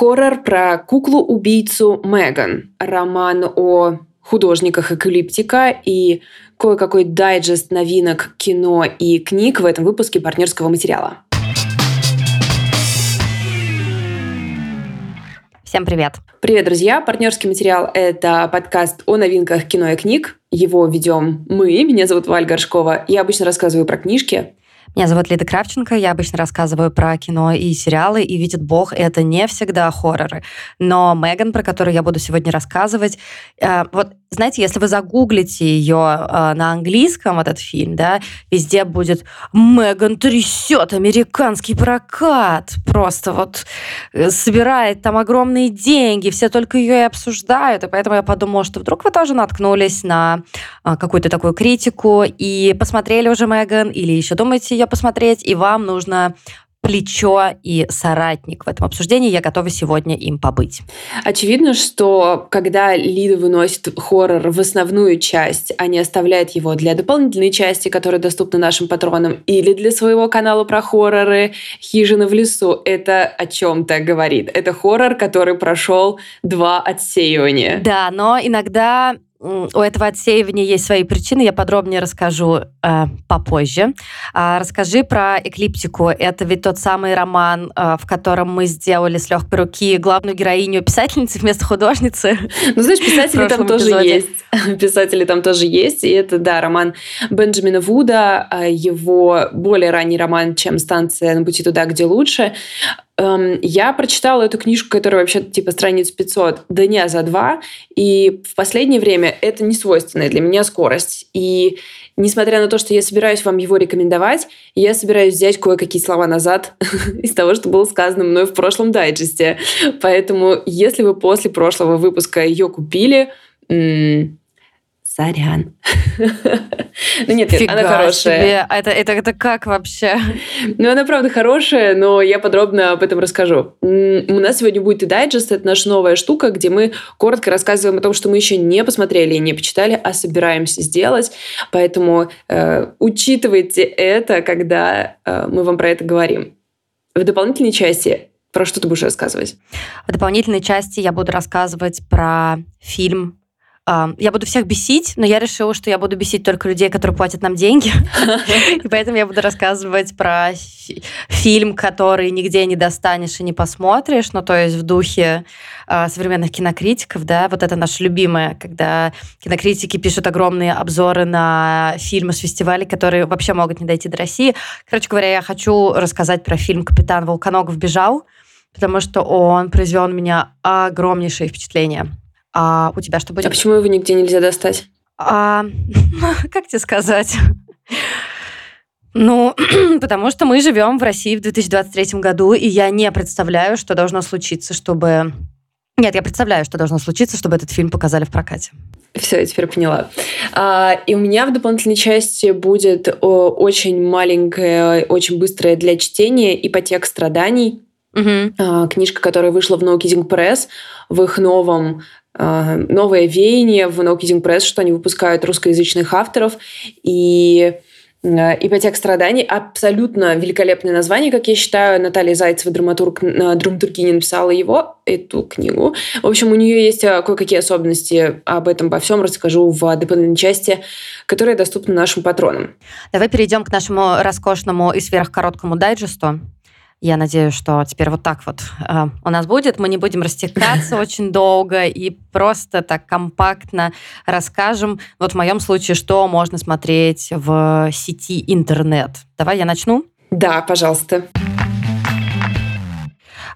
Хоррор про куклу-убийцу Меган. Роман о художниках Эклиптика и кое-какой дайджест новинок кино и книг в этом выпуске партнерского материала. Всем привет! Привет, друзья! Партнерский материал — это подкаст о новинках кино и книг. Его ведем мы. Меня зовут Валь Горшкова. Я обычно рассказываю про книжки, меня зовут Лида Кравченко, я обычно рассказываю про кино и сериалы, и видит Бог, это не всегда хорроры. Но Меган, про которую я буду сегодня рассказывать, э, вот знаете, если вы загуглите ее э, на английском, этот фильм, да, везде будет «Меган трясет американский прокат». Просто вот э, собирает там огромные деньги, все только ее и обсуждают. И поэтому я подумала, что вдруг вы тоже наткнулись на э, какую-то такую критику и посмотрели уже Меган, или еще думаете ее посмотреть, и вам нужно плечо и соратник в этом обсуждении. Я готова сегодня им побыть. Очевидно, что когда Лида выносит хоррор в основную часть, а не оставляет его для дополнительной части, которая доступна нашим патронам, или для своего канала про хорроры «Хижина в лесу», это о чем-то говорит. Это хоррор, который прошел два отсеивания. Да, но иногда у этого отсеивания есть свои причины, я подробнее расскажу э, попозже. А, расскажи про «Эклиптику». Это ведь тот самый роман, э, в котором мы сделали с легкой руки главную героиню писательницы вместо художницы. Ну, знаешь, писатели там тоже есть. Писатели там тоже есть. И это, да, роман Бенджамина Вуда, а, его более ранний роман, чем «Станция на пути туда, где лучше». Эм, я прочитала эту книжку, которая вообще типа страниц 500, дня за два, и в последнее время это не свойственная для меня скорость. И несмотря на то, что я собираюсь вам его рекомендовать, я собираюсь взять кое-какие слова назад из того, что было сказано мной в прошлом дайджесте. Поэтому, если вы после прошлого выпуска ее купили, сорян. ну нет, нет, она хорошая. Себе. Это, это, это как вообще? ну, она правда хорошая, но я подробно об этом расскажу. У нас сегодня будет и дайджест, это наша новая штука, где мы коротко рассказываем о том, что мы еще не посмотрели и не почитали, а собираемся сделать. Поэтому э, учитывайте это, когда э, мы вам про это говорим. В дополнительной части про что ты будешь рассказывать? В дополнительной части я буду рассказывать про фильм я буду всех бесить, но я решила, что я буду бесить только людей, которые платят нам деньги. И поэтому я буду рассказывать про фильм, который нигде не достанешь и не посмотришь, ну, то есть в духе а, современных кинокритиков, да, вот это наше любимое, когда кинокритики пишут огромные обзоры на фильмы с фестивалей, которые вообще могут не дойти до России. Короче говоря, я хочу рассказать про фильм «Капитан Волконогов бежал», потому что он произвел на меня огромнейшее впечатление. А у тебя что будет? А почему его нигде нельзя достать? А, как тебе сказать? Ну, потому что мы живем в России в 2023 году, и я не представляю, что должно случиться, чтобы... Нет, я представляю, что должно случиться, чтобы этот фильм показали в прокате. Все, я теперь поняла. А, и у меня в дополнительной части будет о, очень маленькая, очень быстрая для чтения ипотека страданий. Угу. А, книжка, которая вышла в No Kidding Press в их новом а, новое веяние в No Kidding Press, что они выпускают русскоязычных авторов. И а, «Ипотека страданий» — абсолютно великолепное название, как я считаю. Наталья Зайцева, драматург, драматургиня, написала его, эту книгу. В общем, у нее есть кое-какие особенности. Об этом, обо всем расскажу в дополнительной части, которая доступна нашим патронам. Давай перейдем к нашему роскошному и сверхкороткому дайджесту. Я надеюсь, что теперь вот так вот э, у нас будет. Мы не будем растекаться очень долго и просто так компактно расскажем. Вот в моем случае, что можно смотреть в сети интернет. Давай я начну? Да, пожалуйста.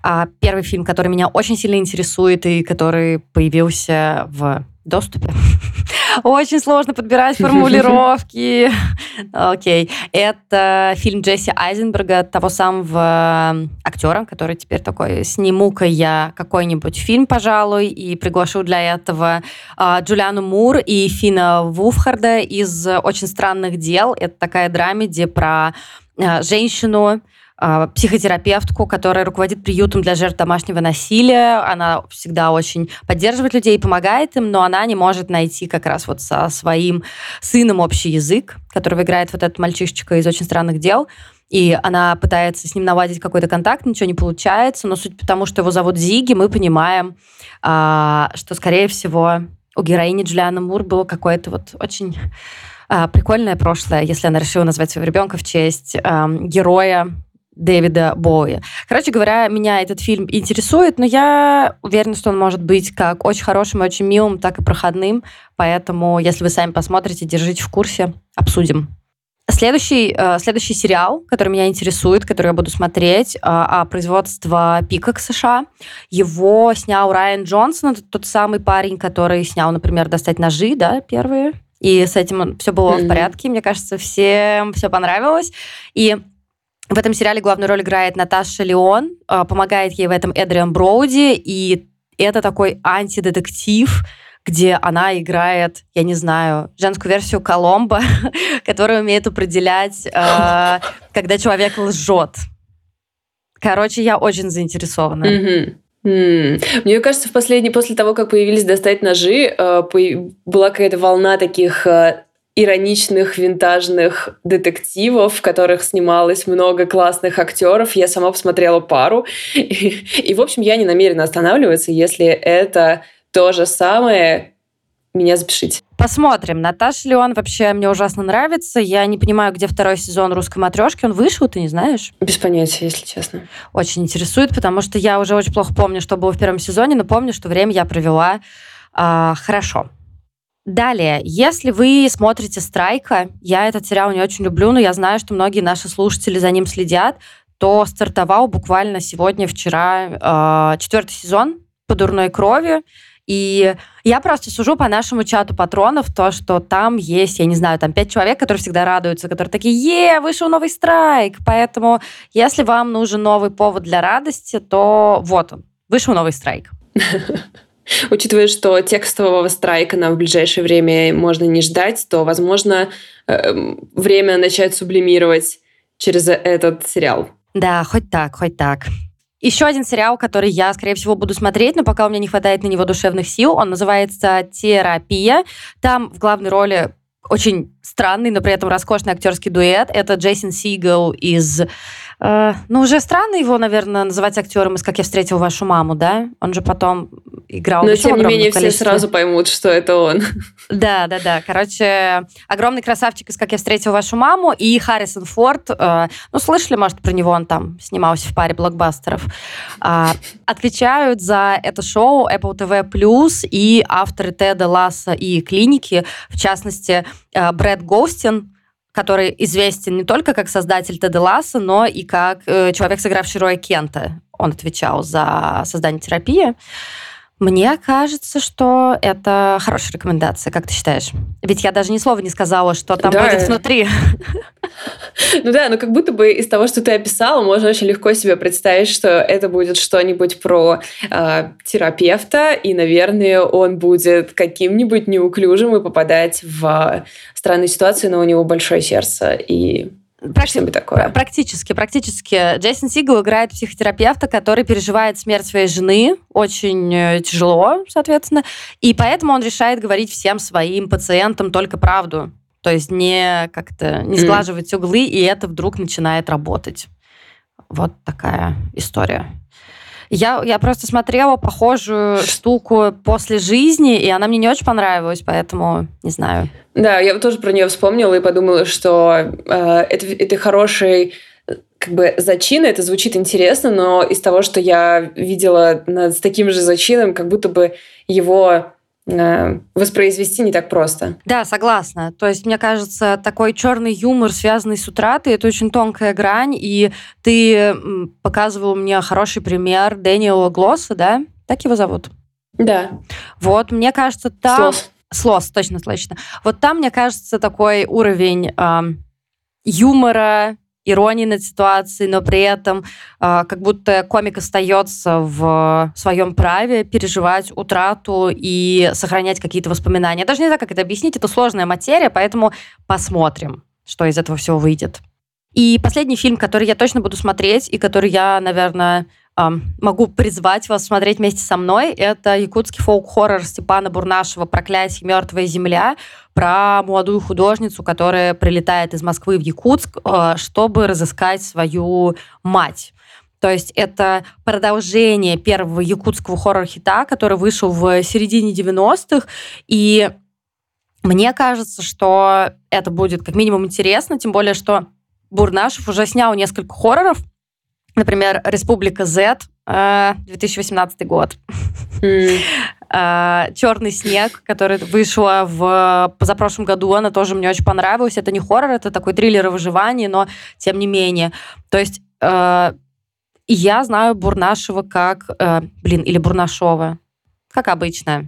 А первый фильм, который меня очень сильно интересует и который появился в доступе. Очень сложно подбирать формулировки. Окей. Это фильм Джесси Айзенберга, того самого актера, который теперь такой, сниму-ка я какой-нибудь фильм, пожалуй, и приглашу для этого а, Джулиану Мур и Фина Вуфхарда из «Очень странных дел». Это такая драмеди про а, женщину, психотерапевтку, которая руководит приютом для жертв домашнего насилия. Она всегда очень поддерживает людей и помогает им, но она не может найти как раз вот со своим сыном общий язык, которого играет вот этот мальчишечка из «Очень странных дел». и она пытается с ним наладить какой-то контакт, ничего не получается, но суть потому, что его зовут Зиги, мы понимаем, а, что, скорее всего, у героини Джулианы Мур было какое-то вот очень а, прикольное прошлое, если она решила назвать своего ребенка в честь а, героя Дэвида Боуи. Короче говоря, меня этот фильм интересует, но я уверена, что он может быть как очень хорошим и очень милым, так и проходным. Поэтому, если вы сами посмотрите, держите в курсе, обсудим. Следующий, э, следующий сериал, который меня интересует, который я буду смотреть, э, а производство Пикок США. Его снял Райан Джонсон, это тот самый парень, который снял, например, «Достать ножи», да, первые. И с этим все было mm-hmm. в порядке. Мне кажется, всем все понравилось. И в этом сериале главную роль играет Наташа Леон, э, помогает ей в этом Эдриан Броуди, и это такой антидетектив, где она играет, я не знаю, женскую версию Коломбо, которая умеет определять, э, когда человек лжет. Короче, я очень заинтересована. Мне кажется, в последний, после того, как появились достать ножи, э, была какая-то волна таких ироничных винтажных детективов, в которых снималось много классных актеров. Я сама посмотрела пару. И, и в общем, я не намерена останавливаться, если это то же самое, меня запишите. Посмотрим. Наташа Леон вообще мне ужасно нравится. Я не понимаю, где второй сезон русской матрешки. Он вышел, ты не знаешь? Без понятия, если честно. Очень интересует, потому что я уже очень плохо помню, что было в первом сезоне, но помню, что время я провела э, хорошо. Далее, если вы смотрите «Страйка», я этот сериал не очень люблю, но я знаю, что многие наши слушатели за ним следят, то стартовал буквально сегодня, вчера э, четвертый сезон по дурной крови. И я просто сужу по нашему чату патронов то, что там есть, я не знаю, там пять человек, которые всегда радуются, которые такие, е, вышел новый страйк. Поэтому, если вам нужен новый повод для радости, то вот он, вышел новый страйк. Учитывая, что текстового страйка нам в ближайшее время можно не ждать, то, возможно, эм, время начать сублимировать через этот сериал. Да, хоть так, хоть так. Еще один сериал, который я, скорее всего, буду смотреть, но пока у меня не хватает на него душевных сил, он называется «Терапия». Там в главной роли очень странный, но при этом роскошный актерский дуэт. Это Джейсон Сигел из ну, уже странно его, наверное, называть актером из «Как я встретил вашу маму», да? Он же потом играл Но, тем не менее, количестве. все сразу поймут, что это он. Да, да, да. Короче, огромный красавчик из «Как я встретил вашу маму» и Харрисон Форд. Э, ну, слышали, может, про него он там снимался в паре блокбастеров. Э, отвечают за это шоу Apple TV+, и авторы Теда Ласса и «Клиники», в частности, Брэд Гоустин, который известен не только как создатель Теда Ласса, но и как э, человек, сыгравший Роя Кента. Он отвечал за создание терапии. Мне кажется, что это хорошая рекомендация, как ты считаешь? Ведь я даже ни слова не сказала, что там да. будет внутри. Ну да, но как будто бы из того, что ты описала, можно очень легко себе представить, что это будет что-нибудь про э, терапевта, и, наверное, он будет каким-нибудь неуклюжим и попадать в странные ситуации, но у него большое сердце, и Практи- такое. Практически, практически. Джейсон Сигл играет психотерапевта, который переживает смерть своей жены очень э, тяжело, соответственно, и поэтому он решает говорить всем своим пациентам только правду. То есть не как-то не сглаживать mm. углы, и это вдруг начинает работать. Вот такая история. Я, я просто смотрела похожую штуку после жизни, и она мне не очень понравилась, поэтому не знаю. Да, я тоже про нее вспомнила и подумала, что э, это, это хороший как бы зачин, это звучит интересно, но из того, что я видела над, с таким же зачином, как будто бы его Э, воспроизвести не так просто. Да, согласна. То есть, мне кажется, такой черный юмор, связанный с утратой, это очень тонкая грань, и ты показывал мне хороший пример Дэниела Глосса, да? Так его зовут? Да. Вот, мне кажется, там... Слос. Слос, точно, точно. Вот там, мне кажется, такой уровень э, юмора, иронии над ситуацией, но при этом э, как будто комик остается в своем праве переживать утрату и сохранять какие-то воспоминания. Я даже не знаю, как это объяснить, это сложная материя, поэтому посмотрим, что из этого всего выйдет. И последний фильм, который я точно буду смотреть, и который я, наверное, могу призвать вас смотреть вместе со мной. Это якутский фолк-хоррор Степана Бурнашева «Проклятие. Мертвая земля». про молодую художницу, которая прилетает из Москвы в Якутск, э, чтобы разыскать свою мать. То есть это продолжение первого якутского хоррор-хита, который вышел в середине 90-х. И мне кажется, что это будет как минимум интересно, тем более, что Бурнашев уже снял несколько хорроров, Например, «Республика Z», 2018 э, год. Mm. «Черный снег», который вышла в позапрошлом году, она тоже мне очень понравилась. Это не хоррор, это такой триллер о выживании, но тем не менее. То есть э, я знаю Бурнашева как... Э, блин, или Бурнашова. Как обычно э,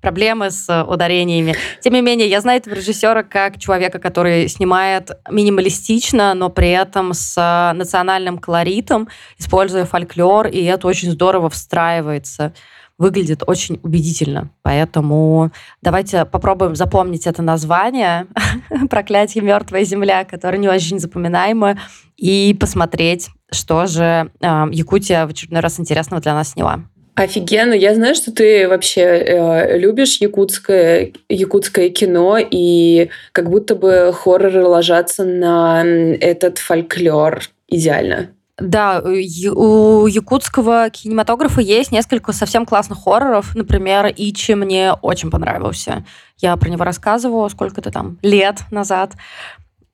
проблемы с ударениями. Тем не менее, я знаю этого режиссера как человека, который снимает минималистично, но при этом с национальным колоритом, используя фольклор, и это очень здорово встраивается выглядит очень убедительно. Поэтому давайте попробуем запомнить это название «Проклятие мертвая земля», которое не очень запоминаемое, и посмотреть, что же э, Якутия в очередной раз интересного для нас сняла. Офигенно. Я знаю, что ты вообще э, любишь якутское, якутское кино, и как будто бы хорроры ложатся на этот фольклор идеально. Да, у якутского кинематографа есть несколько совсем классных хорроров. Например, Ичи мне очень понравился. Я про него рассказывала сколько-то там лет назад.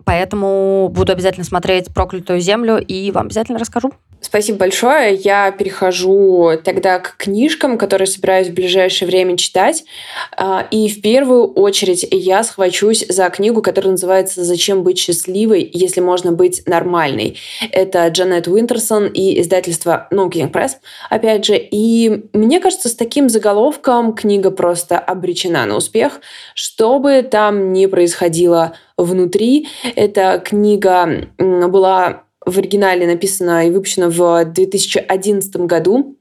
Поэтому буду обязательно смотреть «Проклятую землю» и вам обязательно расскажу. Спасибо большое. Я перехожу тогда к книжкам, которые собираюсь в ближайшее время читать. А, и в первую очередь я схвачусь за книгу, которая называется «Зачем быть счастливой, если можно быть нормальной». Это Джанет Уинтерсон и издательство No Kidding Press, опять же. И мне кажется, с таким заголовком книга просто обречена на успех, что бы там ни происходило внутри. Эта книга была в оригинале написана и выпущена в 2011 году.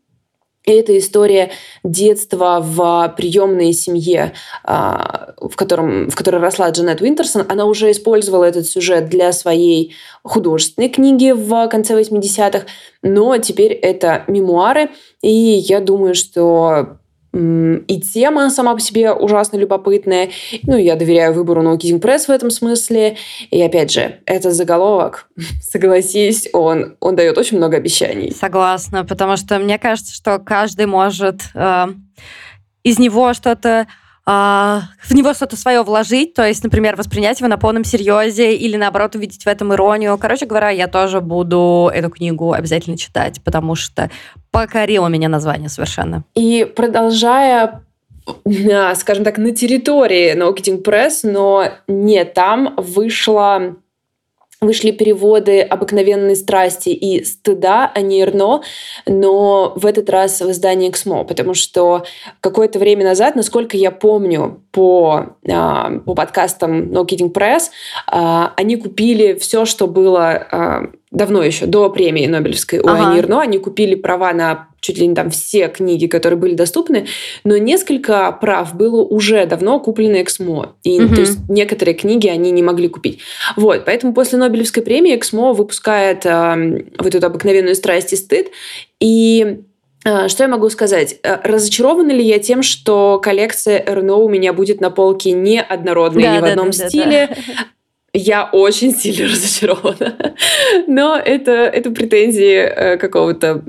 И это история детства в приемной семье, а, в, котором, в которой росла Джанет Уинтерсон. Она уже использовала этот сюжет для своей художественной книги в конце 80-х, но теперь это мемуары. И я думаю, что и тема сама по себе ужасно любопытная. Ну, я доверяю выбору Kidding Press в этом смысле. И опять же, этот заголовок, согласись, он, он дает очень много обещаний. Согласна, потому что мне кажется, что каждый может э, из него что-то а, в него что-то свое вложить, то есть, например, воспринять его на полном серьезе или, наоборот, увидеть в этом иронию. Короче говоря, я тоже буду эту книгу обязательно читать, потому что покорило меня название совершенно. И продолжая скажем так, на территории Kidding Press, но не там вышла вышли переводы «Обыкновенной страсти» и «Стыда», а не «Эрно», но в этот раз в издании «Эксмо», потому что какое-то время назад, насколько я помню по, а, по подкастам No Kidding Press, а, они купили все, что было а, давно еще, до премии Нобелевской у ага. Ани Эрно, они купили права на чуть ли не там все книги, которые были доступны, но несколько прав было уже давно куплено Эксмо. И угу. то есть некоторые книги они не могли купить. Вот, поэтому после Нобелевской премии Эксмо выпускает э, вот эту обыкновенную страсть и стыд. И э, что я могу сказать? Э, разочарована ли я тем, что коллекция РНО у меня будет на полке не однородной, да, ни в одном да, стиле? Да, да. Я очень сильно разочарована. Но это, это претензии э, какого-то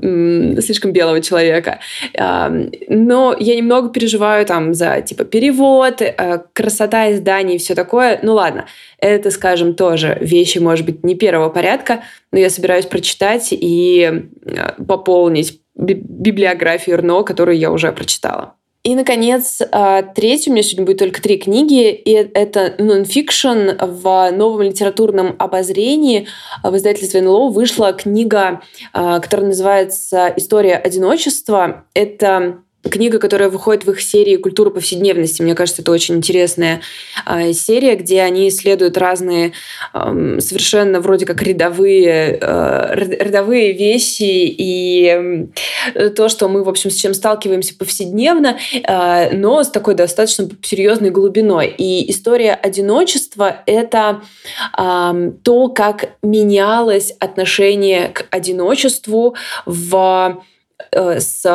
слишком белого человека. Но я немного переживаю там за типа перевод, э, красота изданий и все такое. Ну ладно, это, скажем, тоже вещи, может быть, не первого порядка, но я собираюсь прочитать и э, пополнить библиографию Рно, которую я уже прочитала. И, наконец, а, третий, у меня сегодня будет только три книги, и это нонфикшн в новом литературном обозрении. В издательстве НЛО вышла книга, а, которая называется «История одиночества». Это книга, которая выходит в их серии «Культура повседневности». Мне кажется, это очень интересная э, серия, где они исследуют разные совершенно вроде как рядовые, э, рядовые вещи и то, что мы, в общем, с чем сталкиваемся повседневно, э, но с такой достаточно серьезной глубиной. И история одиночества — это то, как менялось отношение к одиночеству в, э, с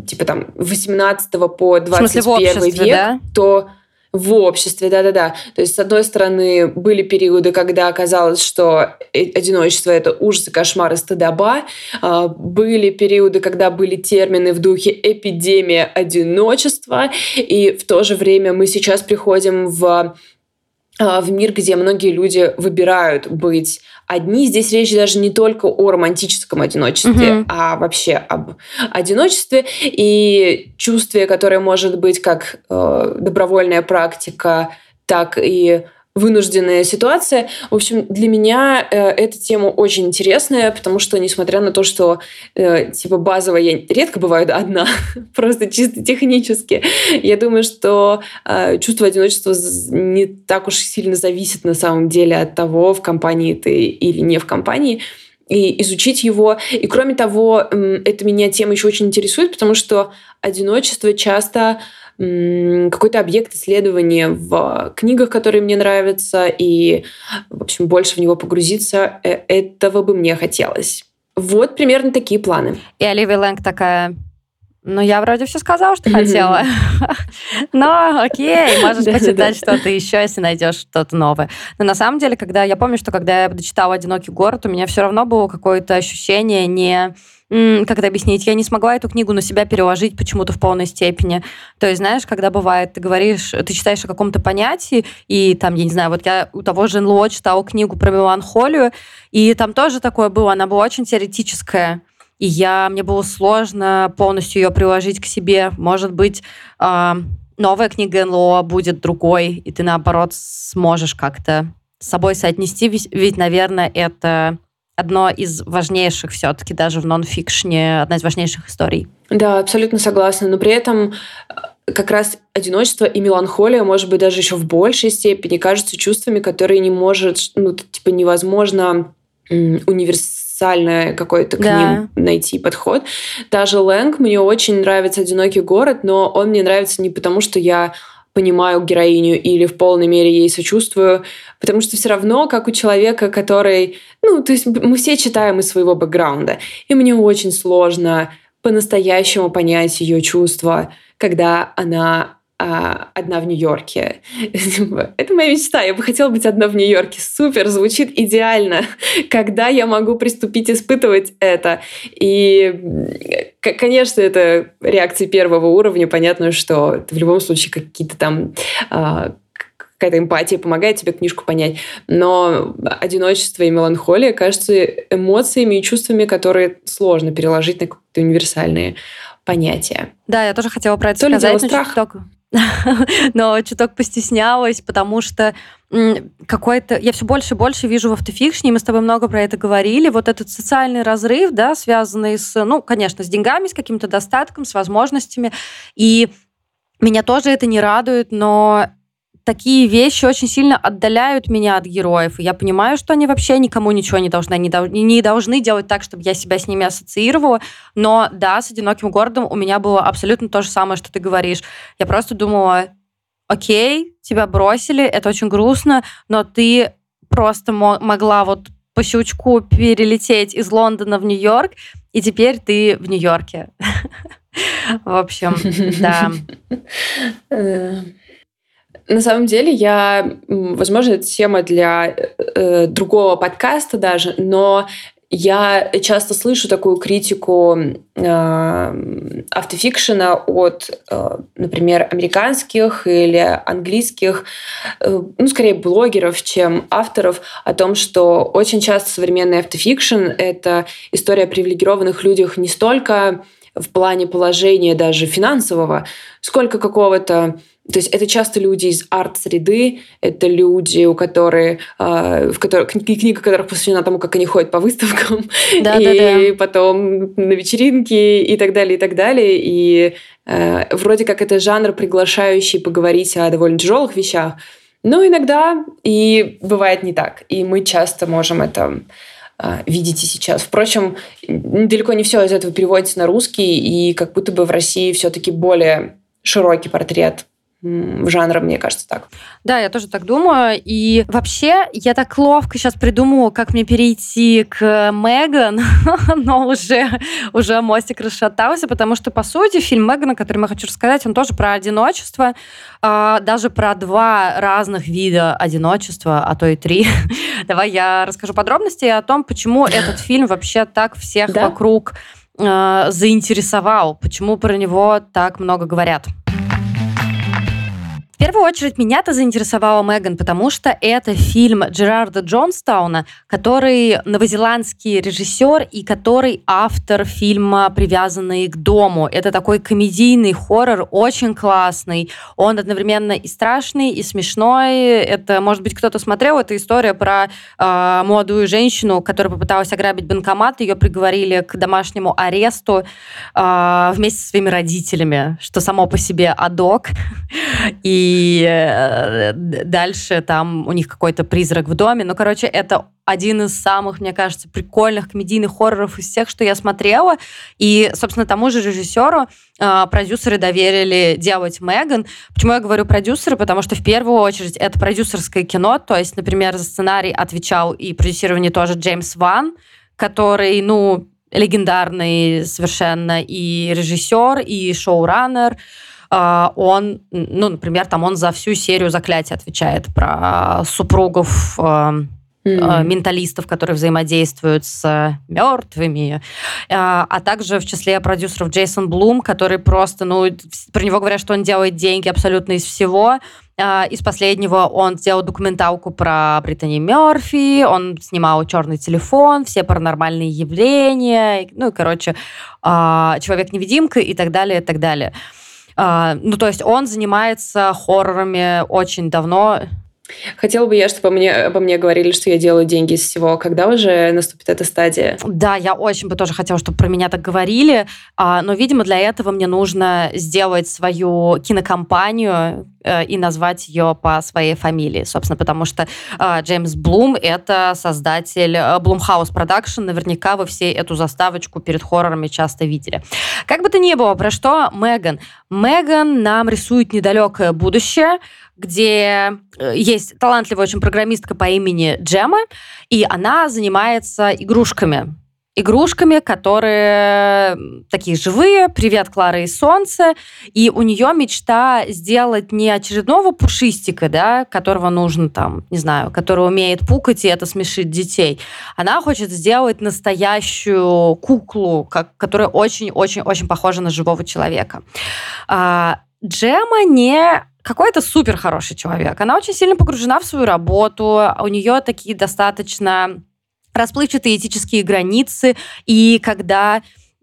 типа там 18 по 21 век, да? то В обществе, да-да-да. То есть, с одной стороны, были периоды, когда казалось, что э, одиночество — это ужас и кошмар и стыдоба. А, были периоды, когда были термины в духе «эпидемия одиночества», и в то же время мы сейчас приходим в в мир, где многие люди выбирают быть одни. Здесь речь даже не только о романтическом одиночестве, mm-hmm. а вообще об одиночестве и чувстве, которое может быть как э, добровольная практика, так и вынужденная ситуация. В общем, для меня э, эта тема очень интересная, потому что, несмотря на то, что э, типа базово я редко бываю одна, просто чисто технически, я думаю, что э, чувство одиночества не так уж сильно зависит на самом деле от того, в компании ты или не в компании и изучить его. И кроме того, это меня тема еще очень интересует, потому что одиночество часто какой-то объект исследования в книгах, которые мне нравятся, и, в общем, больше в него погрузиться. Э, этого бы мне хотелось. Вот примерно такие планы. И Оливия Лэнг такая, ну, я вроде все сказала, что хотела. Но окей, можешь почитать что-то еще, если найдешь что-то новое. Но на самом деле, когда я помню, что когда я дочитала «Одинокий город», у меня все равно было какое-то ощущение не как это объяснить, я не смогла эту книгу на себя переложить почему-то в полной степени. То есть, знаешь, когда бывает, ты говоришь, ты читаешь о каком-то понятии, и там, я не знаю, вот я у того же НЛО читала книгу про меланхолию, и там тоже такое было, она была очень теоретическая, и я, мне было сложно полностью ее приложить к себе. Может быть, э, новая книга НЛО будет другой, и ты, наоборот, сможешь как-то с собой соотнести, ведь, наверное, это одно из важнейших все-таки даже в нон-фикшне, одна из важнейших историй. Да, абсолютно согласна. Но при этом э, как раз одиночество и меланхолия, может быть, даже еще в большей степени кажутся чувствами, которые не может, ну, типа невозможно универсальное какой-то к да. ним найти подход. Даже Лэнг, мне очень нравится «Одинокий город», но он мне нравится не потому, что я понимаю героиню или в полной мере ей сочувствую, потому что все равно, как у человека, который, ну, то есть мы все читаем из своего бэкграунда, и мне очень сложно по-настоящему понять ее чувства, когда она одна в Нью-Йорке. Это моя мечта. Я бы хотела быть одна в Нью-Йорке. Супер, звучит идеально. Когда я могу приступить испытывать это? И, конечно, это реакции первого уровня. Понятно, что в любом случае какие-то там а, какая-то эмпатия помогает тебе книжку понять. Но одиночество и меланхолия кажутся эмоциями и чувствами, которые сложно переложить на какие-то универсальные понятия. Да, я тоже хотела про это То сказать. Ли дело страх? но чуток постеснялась, потому что какой-то... Я все больше и больше вижу в автофикшне, мы с тобой много про это говорили, вот этот социальный разрыв, да, связанный с, ну, конечно, с деньгами, с каким-то достатком, с возможностями, и меня тоже это не радует, но такие вещи очень сильно отдаляют меня от героев. И я понимаю, что они вообще никому ничего не должны, не, дол- не должны делать так, чтобы я себя с ними ассоциировала. Но да, с «Одиноким городом» у меня было абсолютно то же самое, что ты говоришь. Я просто думала, окей, тебя бросили, это очень грустно, но ты просто могла вот по щелчку перелететь из Лондона в Нью-Йорк, и теперь ты в Нью-Йорке. В общем, да. Э, на самом деле, я, возможно, это тема для э, другого подкаста даже, но я часто слышу такую критику э, автофикшена от, э, например, американских или английских, э, ну, скорее блогеров, чем авторов, о том, что очень часто современный автофикшн — это история о привилегированных людях не столько в плане положения даже финансового, сколько какого-то то есть это часто люди из арт-среды, это люди, у которых, э, в которых книга которых посвящена тому, как они ходят по выставкам, да, и да, да. потом на вечеринки и так далее, и так далее. И э, вроде как это жанр, приглашающий поговорить о довольно тяжелых вещах, но иногда и бывает не так. И мы часто можем это видеть и сейчас. Впрочем, далеко не все из этого переводится на русский, и как будто бы в России все-таки более широкий портрет жанра, мне кажется, так. Да, я тоже так думаю. И вообще, я так ловко сейчас придумала, как мне перейти к Меган, но уже, уже мостик расшатался, потому что, по сути, фильм Меган, о котором я хочу рассказать, он тоже про одиночество, а, даже про два разных вида одиночества, а то и три. Давай я расскажу подробности о том, почему этот фильм вообще так всех да? вокруг а, заинтересовал, почему про него так много говорят первую очередь меня-то заинтересовала Меган, потому что это фильм Джерарда Джонстауна, который новозеландский режиссер и который автор фильма «Привязанный к дому». Это такой комедийный хоррор, очень классный. Он одновременно и страшный, и смешной. Это, может быть, кто-то смотрел, это история про э, молодую женщину, которая попыталась ограбить банкомат, ее приговорили к домашнему аресту э, вместе со своими родителями, что само по себе адок. И и э, дальше там у них какой-то призрак в доме. Ну, короче, это один из самых, мне кажется, прикольных комедийных хорроров из всех, что я смотрела. И, собственно, тому же режиссеру э, продюсеры доверили делать Меган. Почему я говорю продюсеры? Потому что в первую очередь это продюсерское кино. То есть, например, за сценарий отвечал и продюсирование тоже Джеймс Ван, который, ну, легендарный совершенно и режиссер, и шоураннер. Он, ну, например, там он за всю серию заклятий отвечает про супругов mm менталистов, которые взаимодействуют с мертвыми, а, а также в числе продюсеров Джейсон Блум, который просто, ну, про него говорят, что он делает деньги абсолютно из всего. Из последнего он сделал документалку про Британи Мерфи, он снимал «Черный телефон», все паранормальные явления, ну и, короче, «Человек-невидимка» и так далее, и так далее. А, ну, то есть он занимается хоррорами очень давно. Хотела бы я, чтобы мне, обо мне говорили, что я делаю деньги из всего. Когда уже наступит эта стадия? Да, я очень бы тоже хотела, чтобы про меня так говорили. А, но, видимо, для этого мне нужно сделать свою кинокомпанию и назвать ее по своей фамилии, собственно, потому что э, Джеймс Блум — это создатель Blumhouse э, Production. Наверняка вы все эту заставочку перед хоррорами часто видели. Как бы то ни было, про что Меган? Меган нам рисует недалекое будущее, где э, есть талантливая очень программистка по имени Джема, и она занимается игрушками. Игрушками, которые такие живые, привет, Клара и Солнце, и у нее мечта сделать не очередного пушистика, да, которого нужно там, не знаю, который умеет пукать, и это смешит детей. Она хочет сделать настоящую куклу, как, которая очень-очень-очень похожа на живого человека. А, Джема не какой-то супер хороший человек. Она очень сильно погружена в свою работу, у нее такие достаточно расплывчатые этические границы, и когда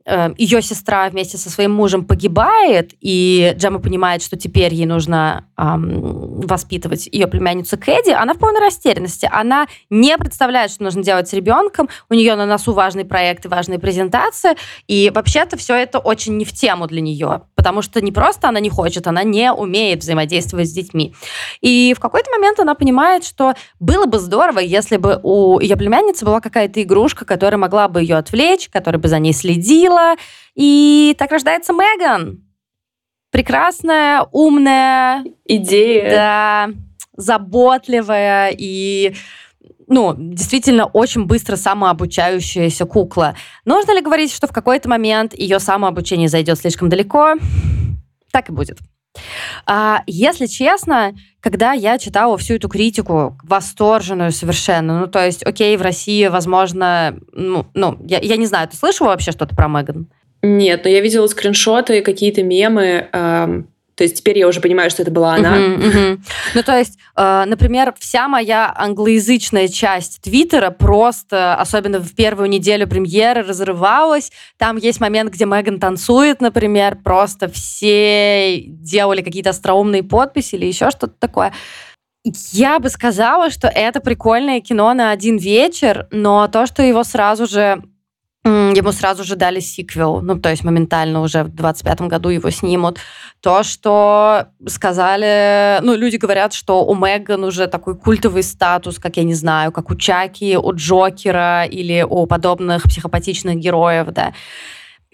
Эм, ее сестра вместе со своим мужем погибает, и Джема понимает, что теперь ей нужно эм, воспитывать ее племянницу Кэдди, она в полной растерянности. Она не представляет, что нужно делать с ребенком, у нее на носу важный проект и важные презентации, и вообще-то все это очень не в тему для нее, потому что не просто она не хочет, она не умеет взаимодействовать с детьми. И в какой-то момент она понимает, что было бы здорово, если бы у ее племянницы была какая-то игрушка, которая могла бы ее отвлечь, которая бы за ней следила. И так рождается Меган. Прекрасная, умная. Идея. Да, заботливая и ну, действительно очень быстро самообучающаяся кукла. Нужно ли говорить, что в какой-то момент ее самообучение зайдет слишком далеко? Так и будет. А, если честно, когда я читала всю эту критику, восторженную совершенно, ну, то есть, окей, в России, возможно, ну, ну я, я не знаю, ты слышала вообще что-то про Меган? Нет, но я видела скриншоты, какие-то мемы. Эм, то есть теперь я уже понимаю, что это была она. Ну, то есть, э, например, вся моя англоязычная часть Твиттера просто, особенно в первую неделю премьеры, разрывалась. Там есть момент, где Меган танцует, например, просто все делали какие-то остроумные подписи или еще что-то такое. Я бы сказала, что это прикольное кино на один вечер, но то, что его сразу же Ему сразу же дали сиквел, ну, то есть моментально уже в 25 году его снимут. То, что сказали... Ну, люди говорят, что у Меган уже такой культовый статус, как я не знаю, как у Чаки, у Джокера или у подобных психопатичных героев, да.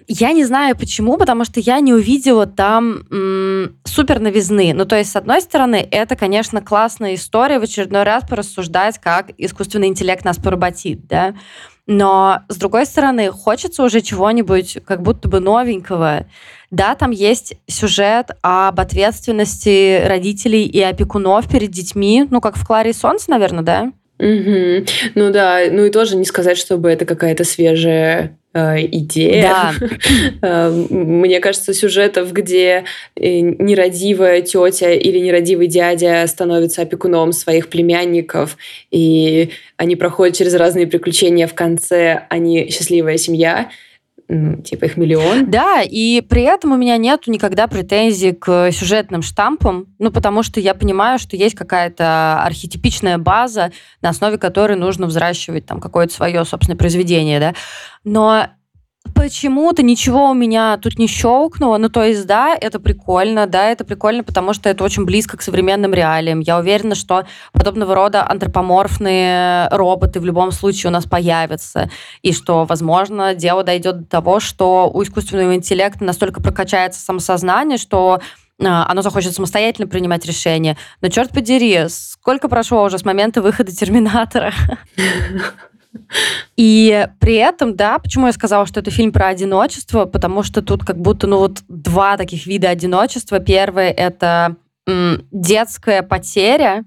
я не знаю почему, потому что я не увидела там м, супер новизны. Ну, то есть, с одной стороны, это, конечно, классная история в очередной раз порассуждать, как искусственный интеллект нас поработит, да. Но, с другой стороны, хочется уже чего-нибудь как будто бы новенького. Да, там есть сюжет об ответственности родителей и опекунов перед детьми, ну, как в «Кларе и солнце», наверное, да? Угу. Ну да, ну и тоже не сказать, чтобы это какая-то свежая идея. Да. Э, мне кажется, сюжетов, где э, нерадивая тетя или нерадивый дядя становится опекуном своих племянников, и они проходят через разные приключения в конце, они счастливая семья, ну, типа их миллион. Да, и при этом у меня нету никогда претензий к сюжетным штампам, ну, потому что я понимаю, что есть какая-то архетипичная база, на основе которой нужно взращивать там какое-то свое собственное произведение, да. Но Почему-то ничего у меня тут не щелкнуло. Ну, то есть, да, это прикольно, да, это прикольно, потому что это очень близко к современным реалиям. Я уверена, что подобного рода антропоморфные роботы в любом случае у нас появятся. И что, возможно, дело дойдет до того, что у искусственного интеллекта настолько прокачается самосознание, что а, оно захочет самостоятельно принимать решения. Но черт подери, сколько прошло уже с момента выхода Терминатора? И при этом, да, почему я сказала, что это фильм про одиночество, потому что тут как будто, ну вот два таких вида одиночества. Первое — это м, детская потеря,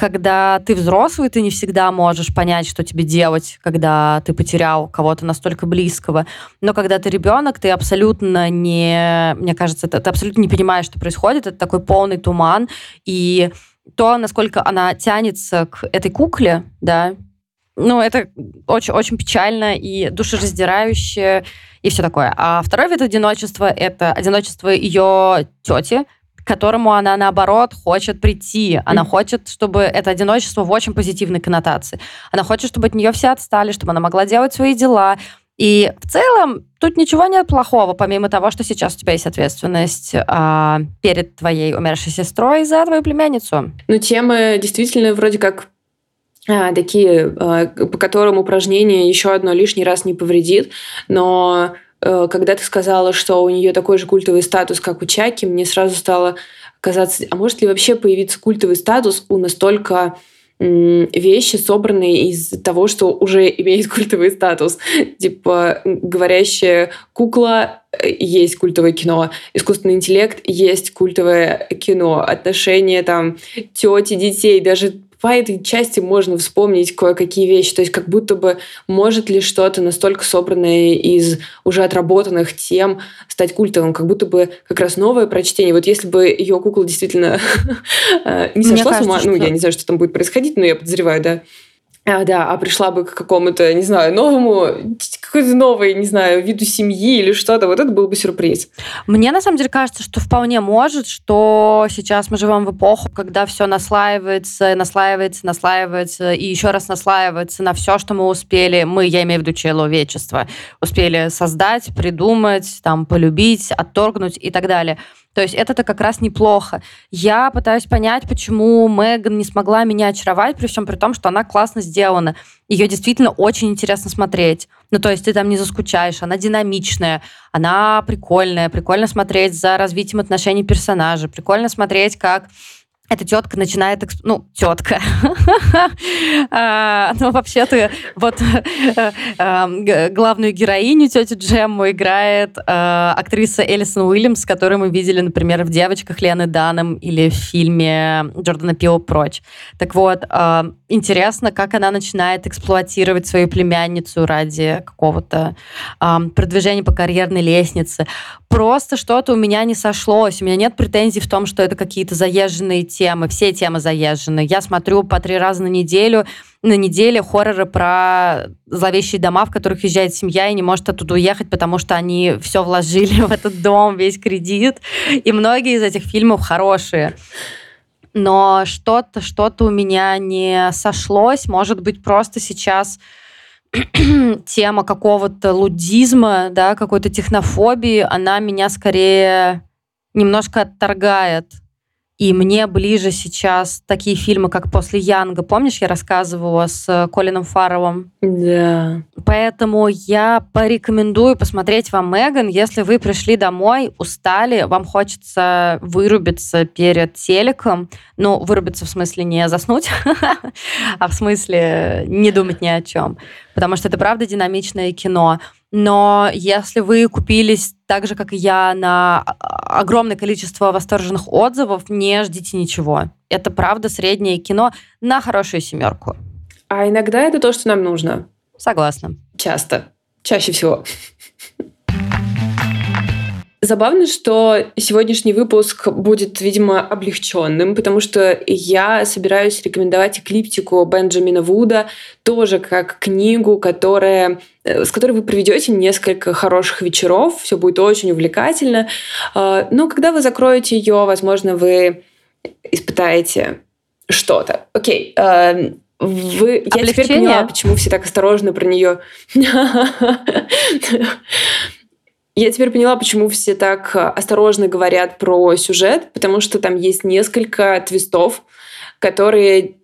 когда ты взрослый, ты не всегда можешь понять, что тебе делать, когда ты потерял кого-то настолько близкого. Но когда ты ребенок, ты абсолютно не, мне кажется, ты, ты абсолютно не понимаешь, что происходит. Это такой полный туман. И то, насколько она тянется к этой кукле, да, ну, это очень, очень печально и душераздирающе, и все такое. А второй вид одиночества — это одиночество ее тети, к которому она, наоборот, хочет прийти. Она mm-hmm. хочет, чтобы это одиночество в очень позитивной коннотации. Она хочет, чтобы от нее все отстали, чтобы она могла делать свои дела. И в целом тут ничего нет плохого, помимо того, что сейчас у тебя есть ответственность а, перед твоей умершей сестрой за твою племянницу. Ну, темы действительно вроде как такие, а, по которым упражнение еще одно лишний раз не повредит, но э, когда ты сказала, что у нее такой же культовый статус, как у Чаки, мне сразу стало казаться, а может ли вообще появиться культовый статус у настолько вещи, собранные из того, что уже имеет культовый статус. Типа говорящая кукла э, есть культовое кино, искусственный интеллект есть культовое кино, отношения там тети, детей, даже по этой части можно вспомнить кое-какие вещи. То есть как будто бы может ли что-то настолько собранное из уже отработанных тем стать культовым, как будто бы как раз новое прочтение. Вот если бы ее кукла действительно э, не сошла с ума, ну, я не знаю, что там будет происходить, но я подозреваю, да, а, да, а пришла бы к какому-то, не знаю, новому, какой-то новой, не знаю, виду семьи или что-то, вот это был бы сюрприз. Мне на самом деле кажется, что вполне может, что сейчас мы живем в эпоху, когда все наслаивается, наслаивается, наслаивается и еще раз наслаивается на все, что мы успели, мы, я имею в виду человечество, успели создать, придумать, там, полюбить, отторгнуть и так далее. То есть это-то как раз неплохо. Я пытаюсь понять, почему Меган не смогла меня очаровать, при всем при том, что она классно сделана. Ее действительно очень интересно смотреть. Ну, то есть ты там не заскучаешь, она динамичная, она прикольная, прикольно смотреть за развитием отношений персонажа, прикольно смотреть, как эта тетка начинает, ну, тетка. а, ну, вообще-то, вот э, э, главную героиню, тетю Джемму, играет э, актриса Элисон Уильямс, которую мы видели, например, в «Девочках» Лены Даном или в фильме Джордана Пила «Прочь». Так вот, интересно, как она начинает эксплуатировать свою племянницу ради какого-то продвижения по карьерной лестнице. Просто что-то у меня не сошлось. У меня нет претензий в том, что это какие-то заезженные темы, все темы заезжены. Я смотрю по три раза на неделю, на неделе хорроры про зловещие дома, в которых езжает семья и не может оттуда уехать, потому что они все вложили в этот дом, весь кредит. И многие из этих фильмов хорошие. Но что-то, что-то у меня не сошлось. Может быть, просто сейчас тема какого-то лудизма, да, какой-то технофобии, она меня скорее немножко отторгает И мне ближе сейчас такие фильмы, как «После Янга». Помнишь, я рассказывала с Колином Фаровым? Да. Поэтому я порекомендую посмотреть вам «Меган», если вы пришли домой, устали, вам хочется вырубиться перед телеком. Ну, вырубиться в смысле не заснуть, а в смысле не думать ни о чем. Потому что это правда динамичное кино. Но если вы купились так же, как и я, на огромное количество восторженных отзывов, не ждите ничего. Это правда среднее кино на хорошую семерку. А иногда это то, что нам нужно. Согласна. Часто. Чаще всего. Забавно, что сегодняшний выпуск будет, видимо, облегченным, потому что я собираюсь рекомендовать эклиптику Бенджамина Вуда тоже как книгу, которая, э, с которой вы проведете несколько хороших вечеров, все будет очень увлекательно. А, но когда вы закроете ее, возможно, вы испытаете что-то. Окей, а, вы, я теперь поняла, почему все так осторожно про нее. Я теперь поняла, почему все так э, осторожно говорят про сюжет, потому что там есть несколько твистов, которые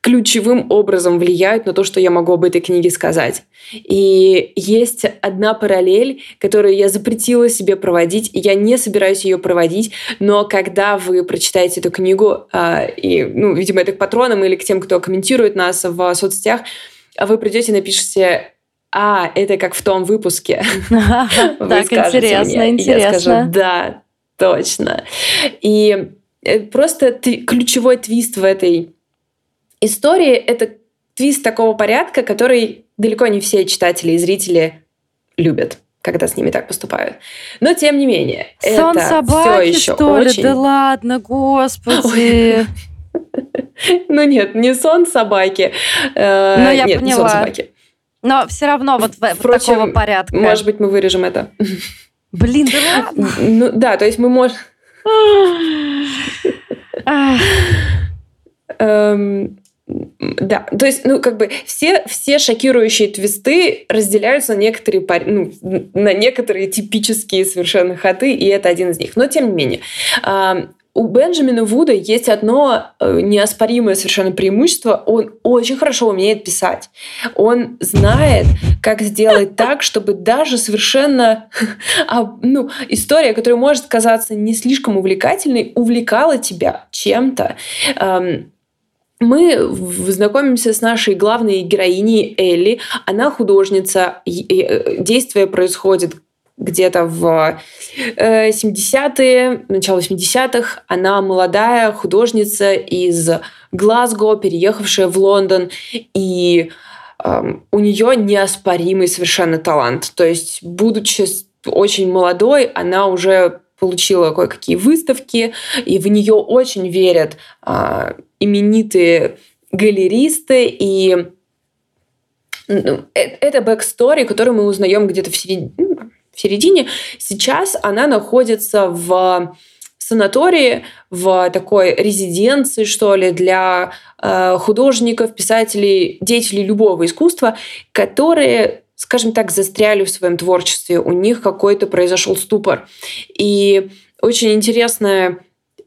ключевым образом влияют на то, что я могу об этой книге сказать. И есть одна параллель, которую я запретила себе проводить, и я не собираюсь ее проводить, но когда вы прочитаете эту книгу, э, и, ну, видимо, это к патронам или к тем, кто комментирует нас в соцсетях, вы придете и напишите а, это как в том выпуске. Так, интересно, интересно. Я скажу, да, точно. И э, просто ключевой твист в этой истории — это твист такого порядка, который далеко не все читатели и зрители любят когда с ними так поступают. Но тем не менее, Сон это собаки, все еще что ли? очень... Да ладно, господи. Ну нет, не сон собаки. Э, ну я поняла. Не сон собаки. Но все равно вот Впрочем, такого порядка. Может быть, мы вырежем это. Блин, да ладно. Ну да, то есть мы можем... Эм, да, то есть, ну, как бы все, все шокирующие твисты разделяются на некоторые, ну, на некоторые типические совершенно ходы, и это один из них. Но, тем не менее, у Бенджамина Вуда есть одно э, неоспоримое совершенно преимущество. Он очень хорошо умеет писать. Он знает, как сделать так, чтобы даже совершенно а, ну, история, которая может казаться не слишком увлекательной, увлекала тебя чем-то. Мы знакомимся с нашей главной героиней Элли. Она художница. Э, действие происходит где-то в 70-е, э, начало 80-х. Она молодая художница из Глазго, переехавшая в Лондон, и э, у нее неоспоримый совершенно талант. То есть, будучи очень молодой, она уже получила кое-какие выставки, и в нее очень верят э, именитые галеристы, и ну, э, это backstory, который мы узнаем где-то в середине, в середине. Сейчас она находится в санатории, в такой резиденции, что ли, для э, художников, писателей, деятелей любого искусства, которые скажем так, застряли в своем творчестве, у них какой-то произошел ступор. И очень интересная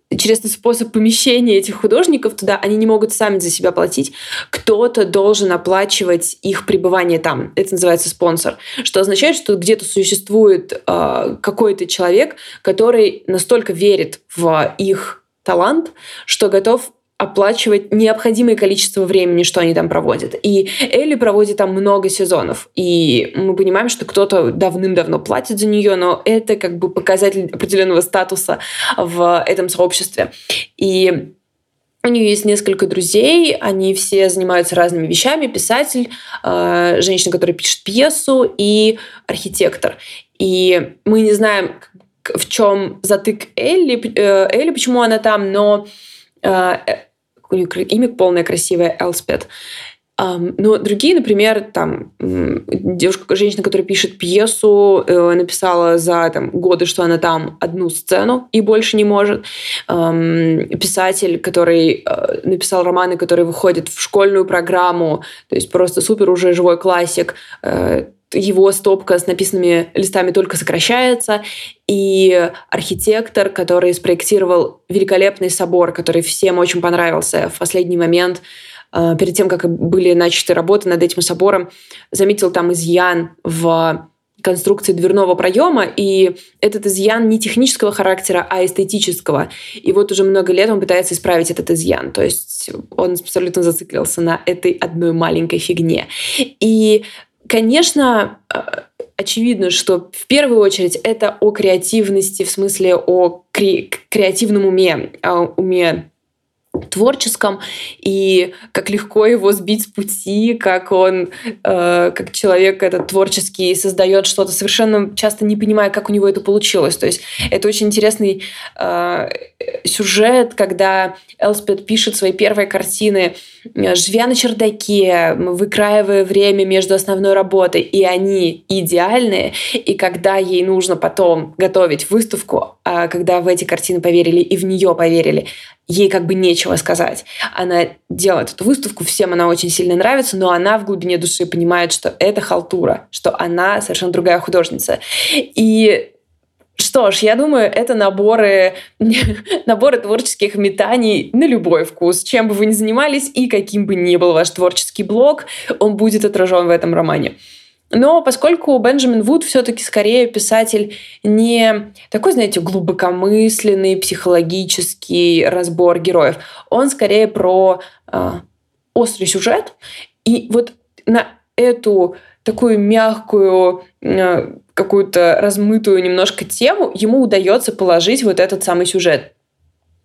интересный способ помещения этих художников туда. Они не могут сами за себя платить. Кто-то должен оплачивать их пребывание там. Это называется спонсор. Что означает, что где-то существует э, какой-то человек, который настолько верит в их талант, что готов оплачивать необходимое количество времени, что они там проводят. И Элли проводит там много сезонов. И мы понимаем, что кто-то давным-давно платит за нее, но это как бы показатель определенного статуса в этом сообществе. И у нее есть несколько друзей, они все занимаются разными вещами. Писатель, э, женщина, которая пишет пьесу, и архитектор. И мы не знаем, в чем затык Элли, э, Элли, почему она там, но э, у нее имя полное красивое, Элспет. Но другие, например, там девушка, женщина, которая пишет пьесу, э, написала за там, годы, что она там одну сцену и больше не может. Писатель, который э, написал романы, которые выходят в школьную программу, то есть просто супер уже живой классик, э, его стопка с написанными листами только сокращается, и архитектор, который спроектировал великолепный собор, который всем очень понравился в последний момент, э, перед тем, как были начаты работы над этим собором, заметил там изъян в конструкции дверного проема, и этот изъян не технического характера, а эстетического. И вот уже много лет он пытается исправить этот изъян. То есть он абсолютно зациклился на этой одной маленькой фигне. И Конечно, э, очевидно, что в первую очередь это о креативности, в смысле о кре- креативном уме, о уме творческом, и как легко его сбить с пути, как он, э, как человек этот творческий, создает что-то совершенно часто не понимая, как у него это получилось. То есть это очень интересный э, сюжет, когда Элспет пишет свои первые картины, э, живя на чердаке, выкраивая время между основной работой, и они идеальные, и когда ей нужно потом готовить выставку, а когда в эти картины поверили и в нее поверили, ей как бы нечего сказать. Она делает эту выставку, всем она очень сильно нравится, но она в глубине души понимает, что это халтура, что она совершенно другая художница. И что ж, я думаю, это наборы, наборы творческих метаний на любой вкус. Чем бы вы ни занимались и каким бы ни был ваш творческий блог, он будет отражен в этом романе. Но поскольку Бенджамин Вуд все-таки скорее писатель не такой, знаете, глубокомысленный, психологический разбор героев, он скорее про э, острый сюжет. И вот на эту такую мягкую, э, какую-то размытую немножко тему ему удается положить вот этот самый сюжет.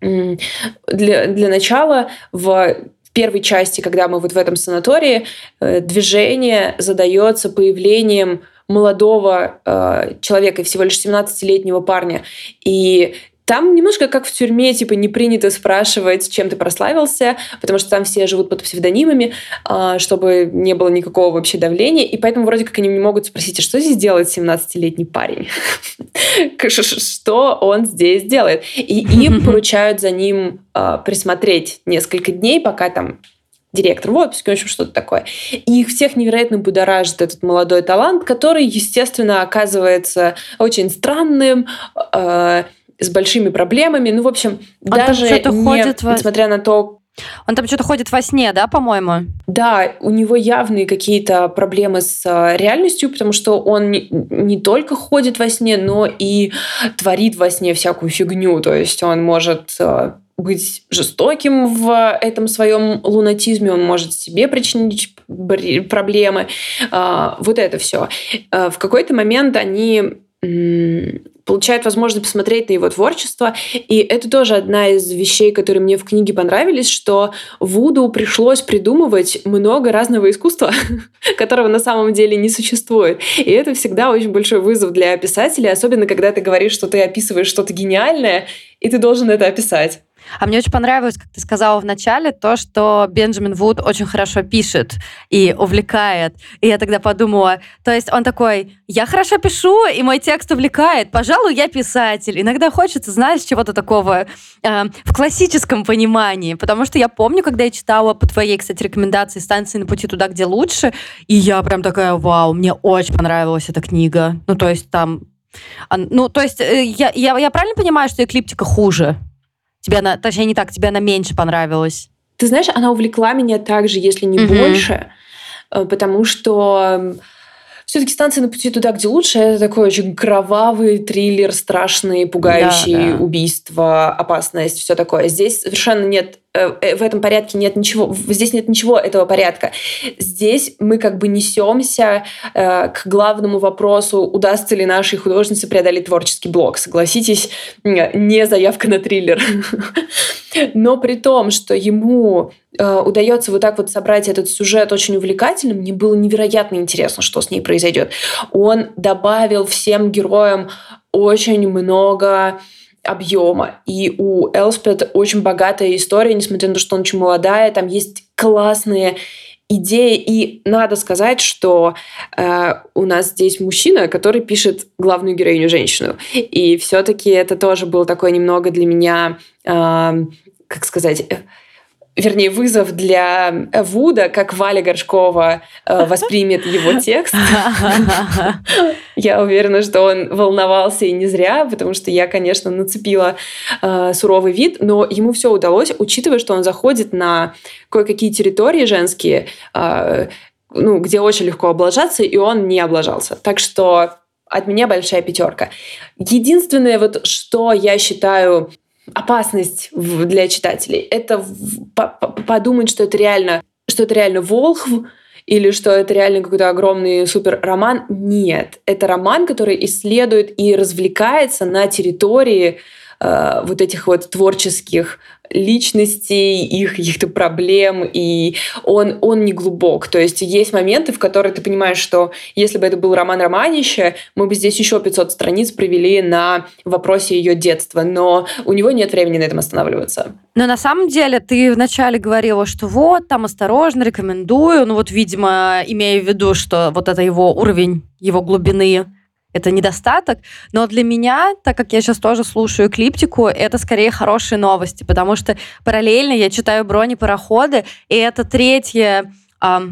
Для, для начала в первой части, когда мы вот в этом санатории, э, движение задается появлением молодого э, человека, всего лишь 17-летнего парня. И там немножко как в тюрьме, типа не принято спрашивать, чем ты прославился, потому что там все живут под псевдонимами, а, чтобы не было никакого вообще давления, и поэтому вроде как они не могут спросить, а что здесь делает 17-летний парень? Что он здесь делает? И им поручают за ним а, присмотреть несколько дней, пока там директор в отпуске, в общем, что-то такое. И их всех невероятно будоражит этот молодой талант, который, естественно, оказывается очень странным, э, с большими проблемами. Ну, в общем, Он даже не, ходит несмотря на то, он там что-то ходит во сне, да, по-моему? Да, у него явные какие-то проблемы с а, реальностью, потому что он не, не только ходит во сне, но и творит во сне всякую фигню. То есть он может а, быть жестоким в этом своем лунатизме, он может себе причинить проблемы. А, вот это все. В какой-то момент они получает возможность посмотреть на его творчество. И это тоже одна из вещей, которые мне в книге понравились, что Вуду пришлось придумывать много разного искусства, которого на самом деле не существует. И это всегда очень большой вызов для писателя, особенно когда ты говоришь, что ты описываешь что-то гениальное, и ты должен это описать. А мне очень понравилось, как ты сказала в начале, то, что Бенджамин Вуд очень хорошо пишет и увлекает. И я тогда подумала, то есть он такой, я хорошо пишу, и мой текст увлекает, пожалуй, я писатель. Иногда хочется, знаешь, чего-то такого э, в классическом понимании, потому что я помню, когда я читала по твоей, кстати, рекомендации «Станции на пути туда, где лучше», и я прям такая, вау, мне очень понравилась эта книга. Ну, то есть там... Ну, то есть э, я, я, я правильно понимаю, что эклиптика хуже? Тебе она, точнее, не так, тебе она меньше понравилась? Ты знаешь, она увлекла меня также, если не угу. больше, э, потому что все-таки станция на пути туда, где лучше, это такой очень кровавый триллер, страшный, пугающий, да, да. убийство, опасность, все такое. Здесь совершенно нет Э, э, в этом порядке нет ничего, здесь нет ничего этого порядка. Здесь мы как бы несемся э, к главному вопросу, удастся ли нашей художнице преодолеть творческий блок. Согласитесь, не заявка на триллер. Но при том, что ему удается вот так вот собрать этот сюжет очень увлекательным, мне было невероятно интересно, что с ней произойдет. Он добавил всем героям очень много объема. И у Элспет очень богатая история, несмотря на то, что она очень молодая. Там есть классные идеи. И надо сказать, что э, у нас здесь мужчина, который пишет главную героиню женщину. И все-таки это тоже было такое немного для меня, э, как сказать, вернее, вызов для Вуда, как Валя Горшкова э, воспримет его текст. Я уверена, что он волновался и не зря, потому что я, конечно, нацепила э, суровый вид, но ему все удалось, учитывая, что он заходит на кое-какие территории женские, э, ну, где очень легко облажаться, и он не облажался. Так что от меня большая пятерка. Единственное, вот что я считаю опасность для читателей. Это подумать, что это реально, что это реально Волхв, или что это реально какой-то огромный супер роман. Нет, это роман, который исследует и развлекается на территории э, вот этих вот творческих личностей, их каких-то проблем, и он, он не глубок. То есть есть моменты, в которые ты понимаешь, что если бы это был роман Романище, мы бы здесь еще 500 страниц провели на вопросе ее детства, но у него нет времени на этом останавливаться. Но на самом деле ты вначале говорила, что вот, там осторожно, рекомендую, ну вот, видимо, имея в виду, что вот это его уровень, его глубины это недостаток. Но для меня, так как я сейчас тоже слушаю эклиптику, это скорее хорошие новости, потому что параллельно я читаю бронепароходы, и это третье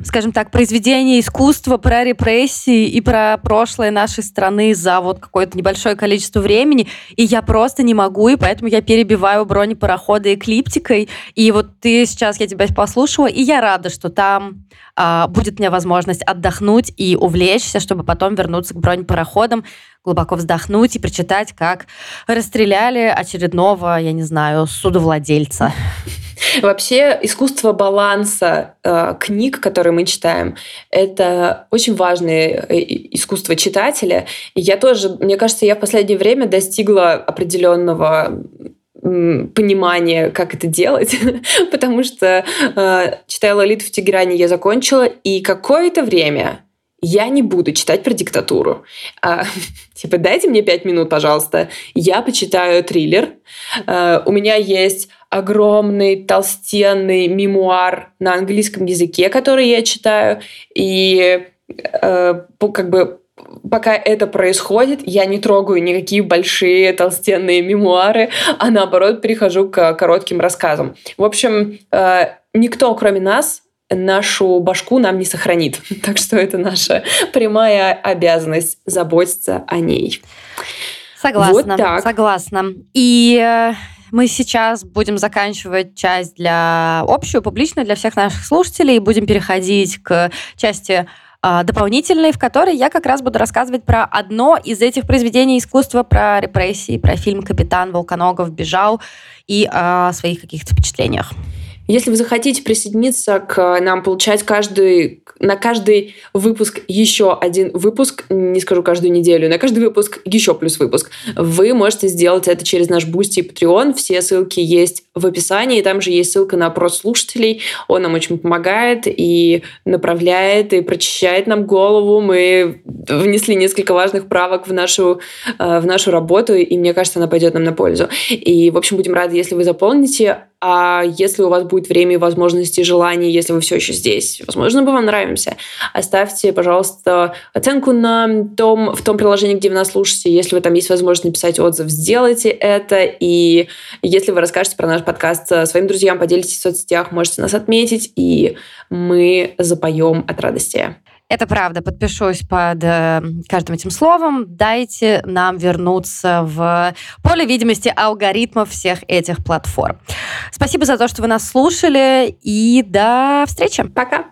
скажем так, произведение искусства про репрессии и про прошлое нашей страны за вот какое-то небольшое количество времени, и я просто не могу, и поэтому я перебиваю бронепароходы эклиптикой, и вот ты сейчас, я тебя послушала, и я рада, что там а, будет мне возможность отдохнуть и увлечься, чтобы потом вернуться к бронепароходам, глубоко вздохнуть и прочитать, как расстреляли очередного, я не знаю, судовладельца. Вообще искусство баланса э, книг, которые мы читаем, это очень важное э, искусство читателя. И я тоже, мне кажется, я в последнее время достигла определенного понимания, как это делать, потому что э, читая Лолиту в Тегеране я закончила, и какое-то время я не буду читать про диктатуру. А, типа, дайте мне пять минут, пожалуйста. Я почитаю триллер. А, у меня есть огромный толстенный мемуар на английском языке, который я читаю. И а, как бы пока это происходит, я не трогаю никакие большие толстенные мемуары, а наоборот перехожу к коротким рассказам. В общем, а, никто, кроме нас, нашу башку нам не сохранит. Так что это наша прямая обязанность заботиться о ней. Согласна. Вот так. Согласна. И э, мы сейчас будем заканчивать часть для общую, публичную для всех наших слушателей, и будем переходить к части э, дополнительной, в которой я как раз буду рассказывать про одно из этих произведений искусства, про репрессии, про фильм «Капитан Волконогов бежал» и о своих каких-то впечатлениях. Если вы захотите присоединиться к нам, получать каждый, на каждый выпуск еще один выпуск, не скажу каждую неделю, на каждый выпуск еще плюс выпуск, вы можете сделать это через наш Boosty и Patreon. Все ссылки есть в описании. Там же есть ссылка на опрос слушателей. Он нам очень помогает и направляет, и прочищает нам голову. Мы внесли несколько важных правок в нашу, э, в нашу работу, и мне кажется, она пойдет нам на пользу. И, в общем, будем рады, если вы заполните а если у вас будет время возможности, желание, если вы все еще здесь, возможно, мы вам нравимся, оставьте, пожалуйста, оценку на том, в том приложении, где вы нас слушаете. Если вы там есть возможность написать отзыв, сделайте это. И если вы расскажете про наш подкаст своим друзьям, поделитесь в соцсетях, можете нас отметить, и мы запоем от радости. Это правда, подпишусь под э, каждым этим словом. Дайте нам вернуться в поле видимости алгоритмов всех этих платформ. Спасибо за то, что вы нас слушали, и до встречи. Пока.